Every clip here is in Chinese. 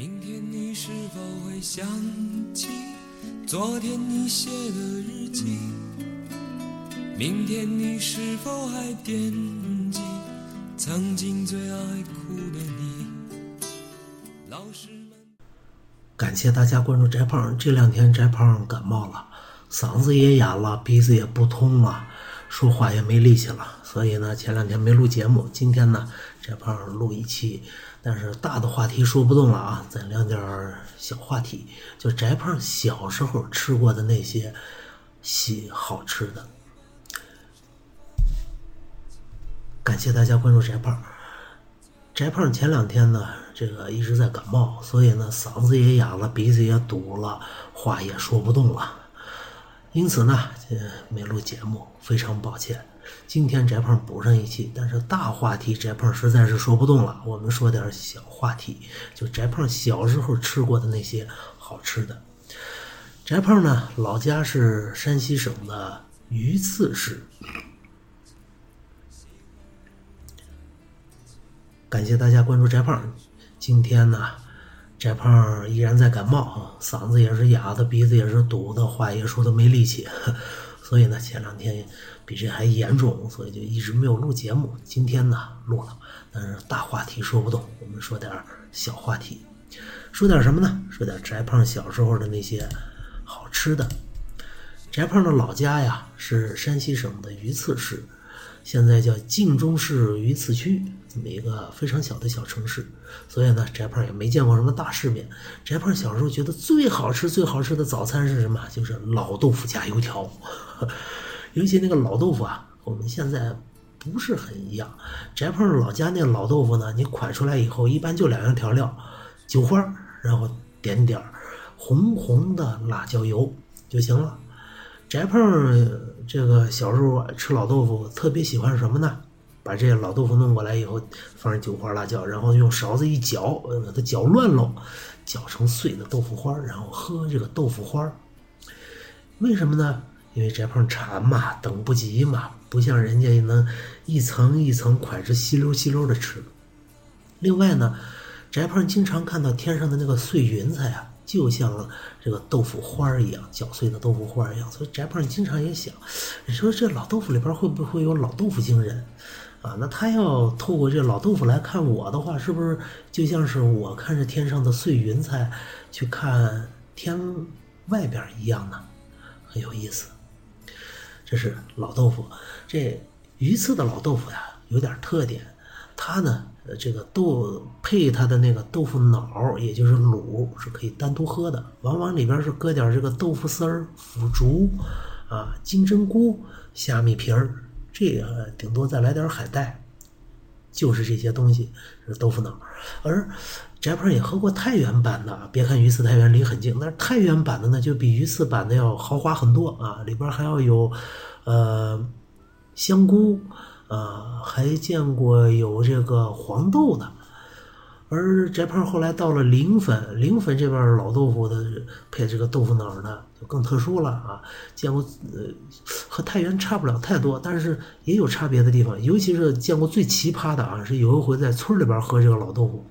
明天你是否会想起昨天你写的日记？明天你是否还惦记曾经最爱哭的你？老师们，感谢大家关注翟胖。这两天翟胖感冒了，嗓子也哑了，鼻子也不通了，说话也没力气了，所以呢，前两天没录节目。今天呢，翟胖录一期，但是大的话题说不动了啊，咱聊点小话题，就翟胖小时候吃过的那些喜好吃的。感谢大家关注翟胖。翟胖前两天呢，这个一直在感冒，所以呢嗓子也哑了，鼻子也堵了，话也说不动了，因此呢，这没录节目，非常抱歉。今天翟胖补上一期，但是大话题翟胖实在是说不动了，我们说点小话题，就翟胖小时候吃过的那些好吃的。翟胖呢，老家是山西省的榆次市。感谢大家关注翟胖。今天呢，翟胖依然在感冒，嗓子也是哑的，鼻子也是堵的，话也说的没力气。所以呢，前两天比这还严重，所以就一直没有录节目。今天呢，录了，但是大话题说不动，我们说点小话题。说点什么呢？说点翟胖小时候的那些好吃的。翟胖的老家呀，是山西省的榆次市。现在叫晋中市榆次区，这么一个非常小的小城市，所以呢，翟胖也没见过什么大世面。翟胖小时候觉得最好吃、最好吃的早餐是什么？就是老豆腐加油条。尤其那个老豆腐啊，我们现在不是很一样。翟胖老家那老豆腐呢，你蒯出来以后，一般就两样调料：韭花，然后点点红红的辣椒油就行了。翟胖这个小时候吃老豆腐，特别喜欢什么呢？把这老豆腐弄过来以后，放上韭花、辣椒，然后用勺子一搅，把它搅乱喽，搅成碎的豆腐花，然后喝这个豆腐花。为什么呢？因为翟胖馋嘛，等不及嘛，不像人家能一层一层蒯着稀溜稀溜的吃。另外呢，翟胖经常看到天上的那个碎云彩啊。就像这个豆腐花儿一样，搅碎的豆腐花儿一样，所以翟胖经常也想，你说这老豆腐里边会不会有老豆腐精人啊？那他要透过这老豆腐来看我的话，是不是就像是我看着天上的碎云彩去看天外边一样呢？很有意思。这是老豆腐，这榆次的老豆腐呀，有点特点，它呢。这个豆配它的那个豆腐脑，也就是卤，是可以单独喝的。往往里边是搁点这个豆腐丝儿、腐竹，啊，金针菇、虾米皮儿，这个顶多再来点海带，就是这些东西是豆腐脑。而翟胖也喝过太原版的，别看榆次太原离很近，但是太原版的呢，就比榆次版的要豪华很多啊，里边还要有呃香菇。啊，还见过有这个黄豆的，而翟胖后来到了临汾，临汾这边老豆腐的配这个豆腐脑呢，就更特殊了啊！见过呃，和太原差不了太多，但是也有差别的地方，尤其是见过最奇葩的啊，是有一回在村里边喝这个老豆腐，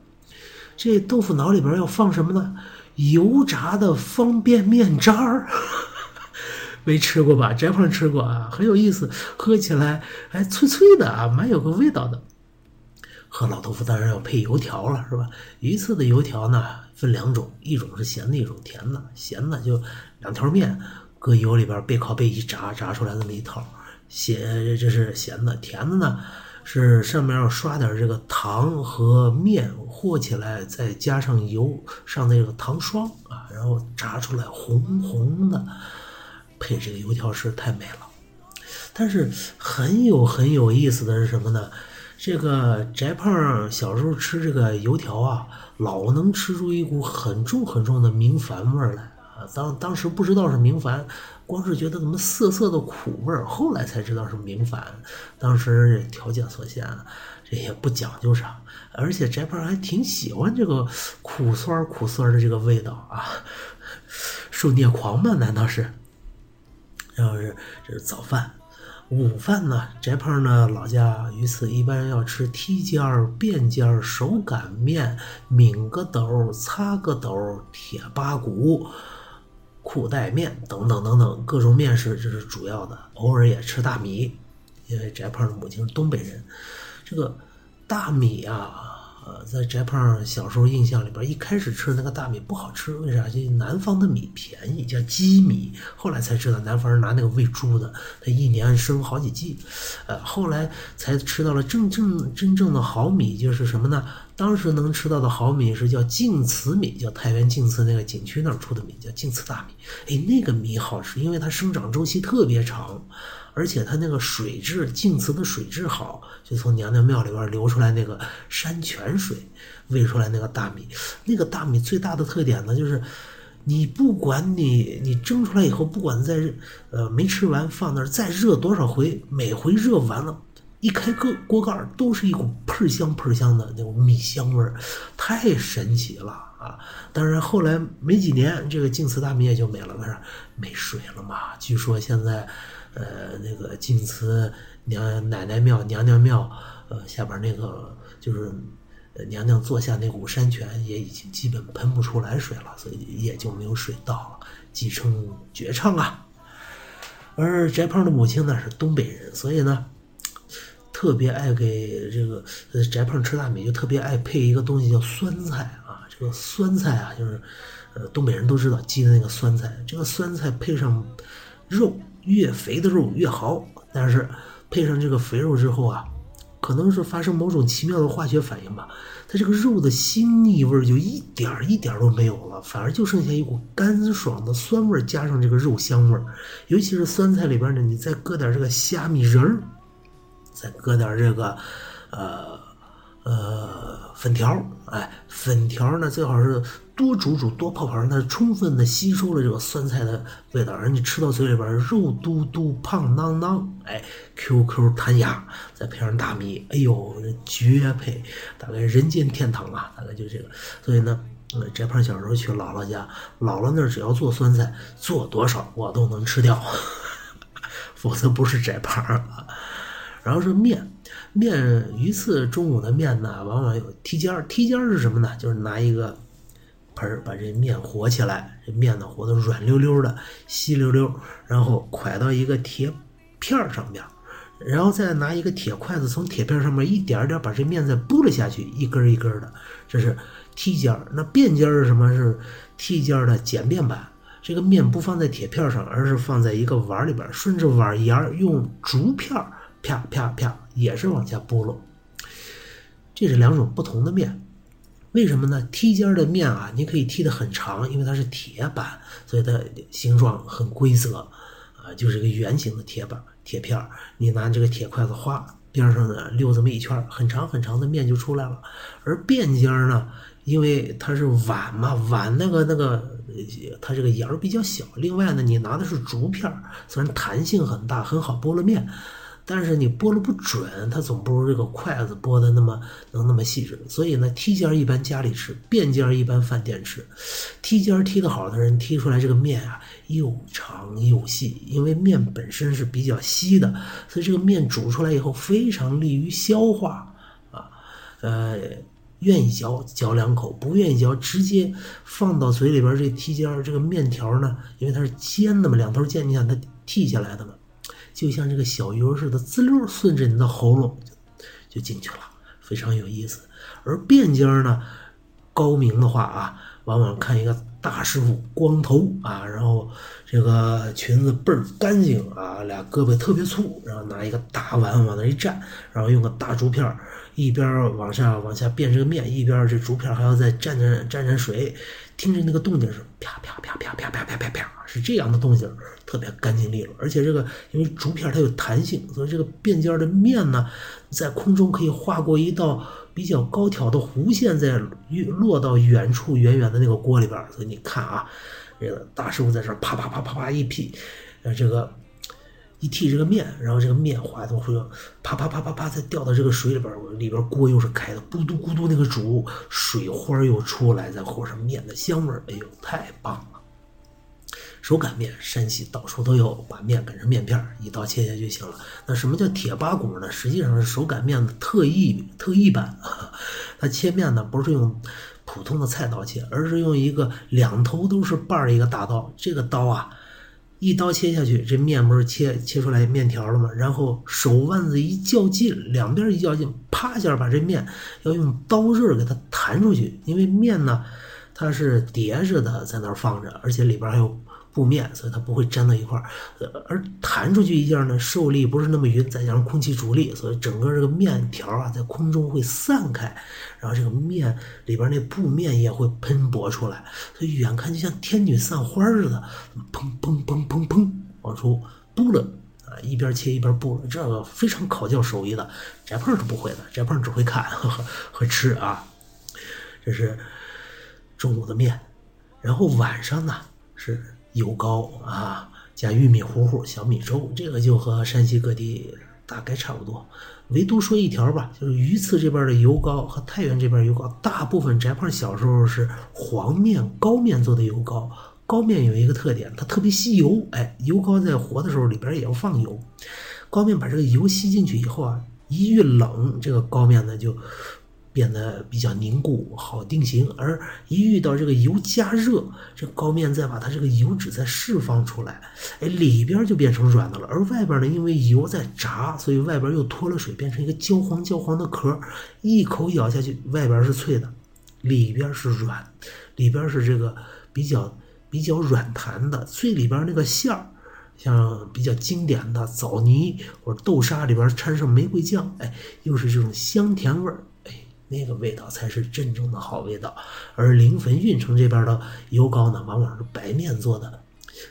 这豆腐脑里边要放什么呢？油炸的方便面渣儿。没吃过吧？翟胖吃过啊，很有意思，喝起来还脆脆的啊，蛮有个味道的。喝老豆腐当然要配油条了，是吧？榆次的油条呢分两种，一种是咸的，一种甜的。咸的就两条面搁油里边背靠背一炸，炸出来那么一套。咸这是咸的，甜的呢是上面要刷点这个糖和面和起来，再加上油上那个糖霜啊，然后炸出来红红的。配这个油条是太美了，但是很有很有意思的是什么呢？这个翟胖小时候吃这个油条啊，老能吃出一股很重很重的明矾味儿来啊。当当时不知道是明矾，光是觉得怎么涩涩的苦味儿，后来才知道是明矾。当时条件所限，这也不讲究啥，而且翟胖还挺喜欢这个苦酸苦酸的这个味道啊。受虐狂吗？难道是？然后是这是早饭，午饭呢，翟胖呢老家榆次一般要吃梯尖儿、便尖儿、手擀面、抿个斗、擦个斗、铁八骨、裤带面等等等等各种面食，这是主要的。偶尔也吃大米，因为翟胖的母亲是东北人，这个大米啊。呃，在翟胖小时候印象里边，一开始吃那个大米不好吃，为啥？就南方的米便宜，叫鸡米。后来才知道，南方人拿那个喂猪的，他一年生好几季。呃，后来才吃到了真正真正的好米，就是什么呢？当时能吃到的好米是叫晋祠米，叫太原晋祠那个景区那儿出的米，叫晋祠大米。哎，那个米好吃，因为它生长周期特别长。而且它那个水质，晋祠的水质好，就从娘娘庙里边流出来那个山泉水，喂出来那个大米。那个大米最大的特点呢，就是你不管你你蒸出来以后，不管在呃没吃完放那儿再热多少回，每回热完了，一开锅锅盖儿都是一股喷香喷香的那种米香味儿，太神奇了啊！当然后来没几年，这个晋祠大米也就没了，为啥？没水了嘛。据说现在。呃，那个晋祠娘奶奶庙、娘娘庙，呃，下边那个就是娘娘坐下那股山泉，也已经基本喷不出来水了，所以也就没有水倒了，继承绝唱啊。而翟胖的母亲呢是东北人，所以呢特别爱给这个翟胖吃大米，就特别爱配一个东西叫酸菜啊。这个酸菜啊，就是呃东北人都知道鸡的那个酸菜，这个酸菜配上肉。越肥的肉越好，但是配上这个肥肉之后啊，可能是发生某种奇妙的化学反应吧，它这个肉的腥腻味就一点儿一点儿都没有了，反而就剩下一股干爽的酸味加上这个肉香味儿尤其是酸菜里边呢，你再搁点这个虾米仁儿，再搁点这个，呃呃粉条哎，粉条呢最好是。多煮煮，多泡泡，让它充分的吸收了这个酸菜的味道，让你吃到嘴里边肉嘟嘟、胖囊囊，哎，Q Q 弹牙，再配上大米，哎呦，绝配，大概人间天堂啊，大概就这个。所以呢，呃翟胖小时候去姥姥家，姥姥那儿只要做酸菜，做多少我都能吃掉，否则不是翟胖啊。然后是面，面鱼刺中午的面呢，往往有梯尖儿，梯尖儿是什么呢？就是拿一个。盆把这面和起来，这面呢和的软溜溜的、稀溜溜，然后蒯到一个铁片上面，然后再拿一个铁筷子从铁片上面一点点把这面再拨了下去，一根一根的，这是梯尖儿。那便尖儿是什么？是梯尖儿的简便版。这个面不放在铁片上，而是放在一个碗里边，顺着碗沿儿用竹片啪啪啪也是往下拨落。这是两种不同的面。为什么呢？梯尖的面啊，你可以踢得很长，因为它是铁板，所以它形状很规则，啊，就是个圆形的铁板铁片儿你拿这个铁筷子划边上呢溜这么一圈，很长很长的面就出来了。而便尖呢，因为它是碗嘛，碗那个那个它这个沿儿比较小，另外呢，你拿的是竹片儿虽然弹性很大，很好剥了面。但是你拨了不准，它总不如这个筷子拨的那么能那么细致。所以呢，梯尖一般家里吃，便尖一般饭店吃。梯尖踢得好的人踢出来这个面啊，又长又细，因为面本身是比较稀的，所以这个面煮出来以后非常利于消化啊。呃，愿意嚼嚼两口，不愿意嚼直接放到嘴里边。这梯尖这个面条呢，因为它是尖的嘛，两头尖，你想它剃下来的嘛。就像这个小鱼儿似的，滋溜顺着你的喉咙就就进去了，非常有意思。而便尖儿呢，高明的话啊，往往看一个大师傅，光头啊，然后这个裙子倍儿干净啊，俩胳膊特别粗，然后拿一个大碗往那一站，然后用个大竹片儿，一边儿往下往下变这个面，一边这竹片还要再蘸蘸蘸蘸水。听着那个动静是啪啪啪啪啪啪啪啪啪，是这样的动静，特别干净利落。而且这个因为竹片它有弹性，所以这个便尖的面呢，在空中可以划过一道比较高挑的弧线，在落到远处远远的那个锅里边。所以你看啊，这个大师傅在这啪啪啪啪啪一劈，呃，这个。一剔这个面，然后这个面滑的会啪啪啪啪啪再掉到这个水里边里边锅又是开的，咕嘟咕嘟那个煮，水花又出来，再和上面的香味哎呦，太棒了！手擀面，山西到处都有，把面擀成面片，一刀切下就行了。那什么叫铁八股呢？实际上是手擀面的特异特异版。它切面呢，不是用普通的菜刀切，而是用一个两头都是把儿一个大刀。这个刀啊，一刀切下去，这面不是切切出来面条了吗？然后手腕子一较劲，两边一较劲，啪一下把这面要用刀刃给它弹出去，因为面呢。它是叠着的，在那儿放着，而且里边还有布面，所以它不会粘到一块儿。而弹出去一下呢，受力不是那么匀，再加上空气阻力，所以整个这个面条啊，在空中会散开，然后这个面里边那布面也会喷薄出来，所以远看就像天女散花似的，砰砰砰砰砰往出嘟了啊，一边切一边布，这个非常考教手艺的。翟胖是不会的，翟胖只会看和 和吃啊，这是。中午的面，然后晚上呢是油糕啊，加玉米糊糊、小米粥，这个就和山西各地大概差不多。唯独说一条吧，就是榆次这边的油糕和太原这边油糕，大部分翟胖小时候是黄面高面做的油糕。高面有一个特点，它特别吸油。哎，油糕在活的时候里边也要放油，高面把这个油吸进去以后啊，一遇冷，这个高面呢就。变得比较凝固，好定型。而一遇到这个油加热，这高面再把它这个油脂再释放出来，哎，里边就变成软的了。而外边呢，因为油在炸，所以外边又脱了水，变成一个焦黄焦黄的壳。一口咬下去，外边是脆的，里边是软，里边是这个比较比较软弹的。最里边那个馅儿，像比较经典的枣泥或者豆沙里边掺上玫瑰酱，哎，又是这种香甜味儿。那个味道才是真正的好味道，而临汾运城这边的油糕呢，往往是白面做的，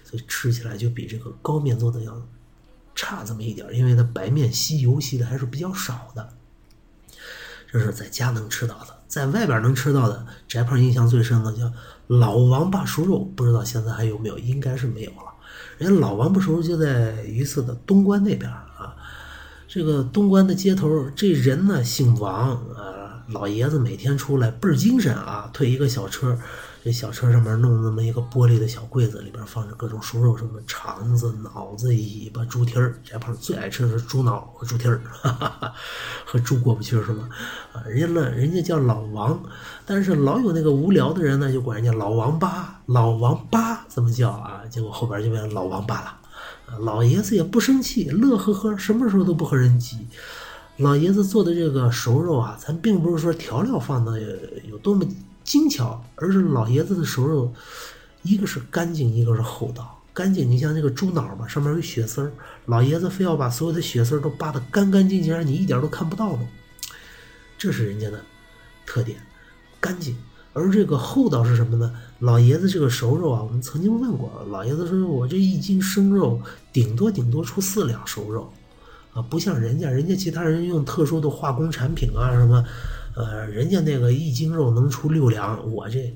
所以吃起来就比这个高面做的要差这么一点因为它白面吸油吸的还是比较少的。这是在家能吃到的，在外边能吃到的，翟胖印象最深的叫老王八熟肉，不知道现在还有没有，应该是没有了。人家老王八熟肉就在榆次的东关那边啊，这个东关的街头，这人呢姓王啊。老爷子每天出来倍儿精神啊，推一个小车，这小车上面弄那么一个玻璃的小柜子，里边放着各种熟肉，什么肠子、脑子、尾巴、猪蹄儿。翟胖最爱吃的是猪脑和猪蹄儿，和猪过不去是吗？啊，人家呢，人家叫老王，但是老有那个无聊的人呢，就管人家老王八，老王八这么叫啊？结果后边就变成老王八了。老爷子也不生气，乐呵呵，什么时候都不和人急。老爷子做的这个熟肉啊，咱并不是说调料放的有多么精巧，而是老爷子的熟肉，一个是干净，一个是厚道。干净，你像那个猪脑吧，上面有血丝儿，老爷子非要把所有的血丝儿都扒得干干净净，让你一点都看不到呢。这是人家的特点，干净。而这个厚道是什么呢？老爷子这个熟肉啊，我们曾经问过老爷子，说我这一斤生肉，顶多顶多出四两熟肉。不像人家，人家其他人用特殊的化工产品啊，什么，呃，人家那个一斤肉能出六两，我这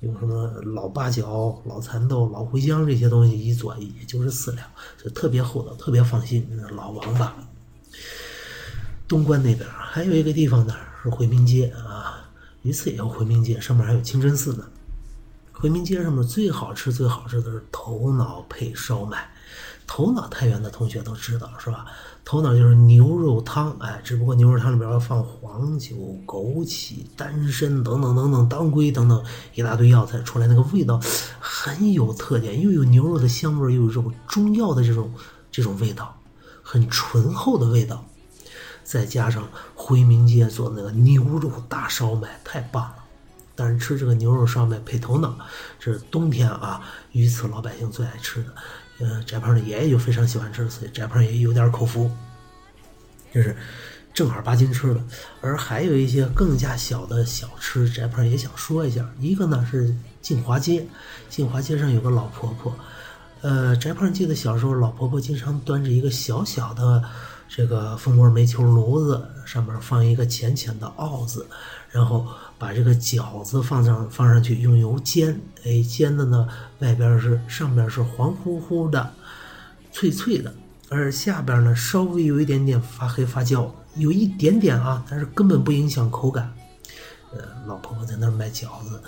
用什么老八角、老蚕豆、老茴香这些东西一做，也就是四两，就特别厚道，特别放心。老王八。东关那边还有一个地方呢，是回民街啊，榆次也有回民街，上面还有清真寺呢。回民街上面最好吃、最好吃的是头脑配烧麦。头脑太原的同学都知道是吧？头脑就是牛肉汤，哎，只不过牛肉汤里边要放黄酒、枸杞、丹参等等等等当归等等一大堆药材，出来那个味道很有特点，又有牛肉的香味，又有这种中药的这种这种味道，很醇厚的味道，再加上回民街做那个牛肉大烧麦，太棒了。但是吃这个牛肉烧麦配头脑，这是冬天啊，榆次老百姓最爱吃的。呃，翟胖的爷爷就非常喜欢吃，所以翟胖也有点口福，就是正儿八经吃的。而还有一些更加小的小吃，翟胖也想说一下。一个呢是静华街，静华街上有个老婆婆，呃，翟胖记得小时候老婆婆经常端着一个小小的这个蜂窝煤球炉子，上面放一个浅浅的鏊子，然后。把这个饺子放上放上去，用油煎，哎，煎的呢，外边是上边是黄乎乎的，脆脆的，而下边呢稍微有一点点发黑发焦，有一点点啊，但是根本不影响口感。呃，老婆婆在那儿卖饺子，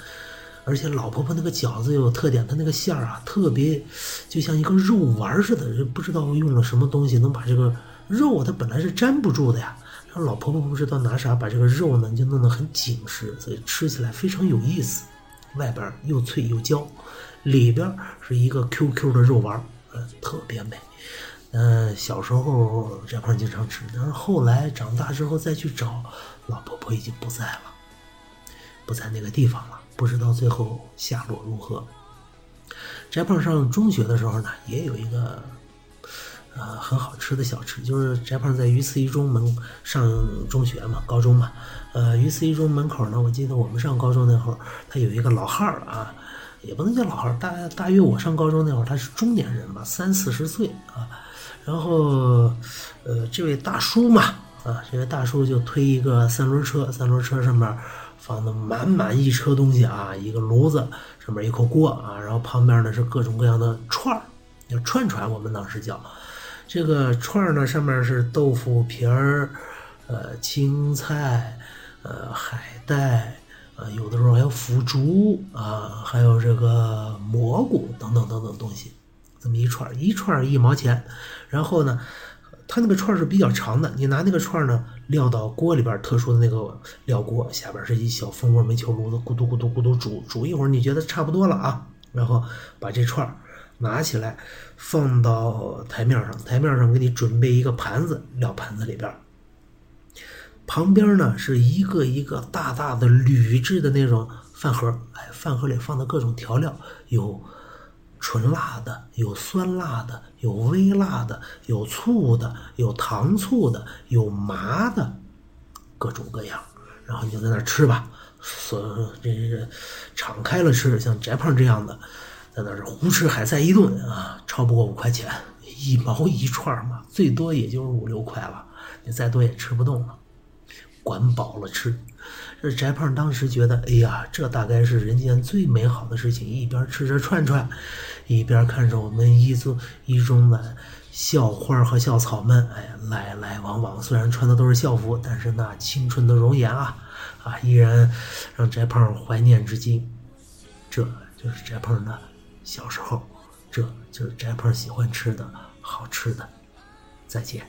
而且老婆婆那个饺子有特点，它那个馅儿啊特别，就像一个肉丸似的，不知道用了什么东西能把这个肉它本来是粘不住的呀。然后老婆婆不知道拿啥把这个肉呢就弄得很紧实，所以吃起来非常有意思。外边又脆又焦，里边是一个 QQ 的肉丸，呃，特别美。嗯，小时候这胖经常吃，但是后来长大之后再去找，老婆婆已经不在了，不在那个地方了，不知道最后下落如何。翟胖上中学的时候呢，也有一个呃很好吃的小吃，就是翟胖在榆次一中门上中学嘛，高中嘛，呃，榆次一中门口呢，我记得我们上高中那会儿，他有一个老汉儿啊，也不能叫老汉儿，大大约我上高中那会儿他是中年人吧，三四十岁啊。然后，呃，这位大叔嘛，啊，这位大叔就推一个三轮车，三轮车上面放的满满一车东西啊，一个炉子，上面一口锅啊，然后旁边呢是各种各样的串儿，叫串串，我们当时叫。这个串儿呢，上面是豆腐皮儿，呃，青菜，呃，海带，啊，有的时候还有腐竹啊，还有这个蘑菇等等等等东西。这么一串一串一毛钱，然后呢，它那个串是比较长的，你拿那个串呢撂到锅里边，特殊的那个料锅下边是一小蜂窝煤球炉子，咕嘟咕嘟咕嘟煮煮一会儿，你觉得差不多了啊，然后把这串儿拿起来放到台面上，台面上给你准备一个盘子，撂盘子里边，旁边呢是一个一个大大的铝制的那种饭盒，哎，饭盒里放的各种调料有。纯辣的，有酸辣的，有微辣的，有醋的，有糖醋的，有麻的，各种各样。然后你就在那吃吧，所这这敞开了吃，像翟胖这样的，在那是胡吃海塞一顿啊，超不过五块钱，一毛一串嘛，最多也就是五六块了，你再多也吃不动了，管饱了吃。这翟胖当时觉得，哎呀，这大概是人间最美好的事情。一边吃着串串，一边看着我们一中一中的校花和校草们，哎，来来往往。虽然穿的都是校服，但是那青春的容颜啊，啊，依然让翟胖怀念至今。这就是翟胖的小时候，这就是 j a p e r 喜欢吃的好吃的。再见。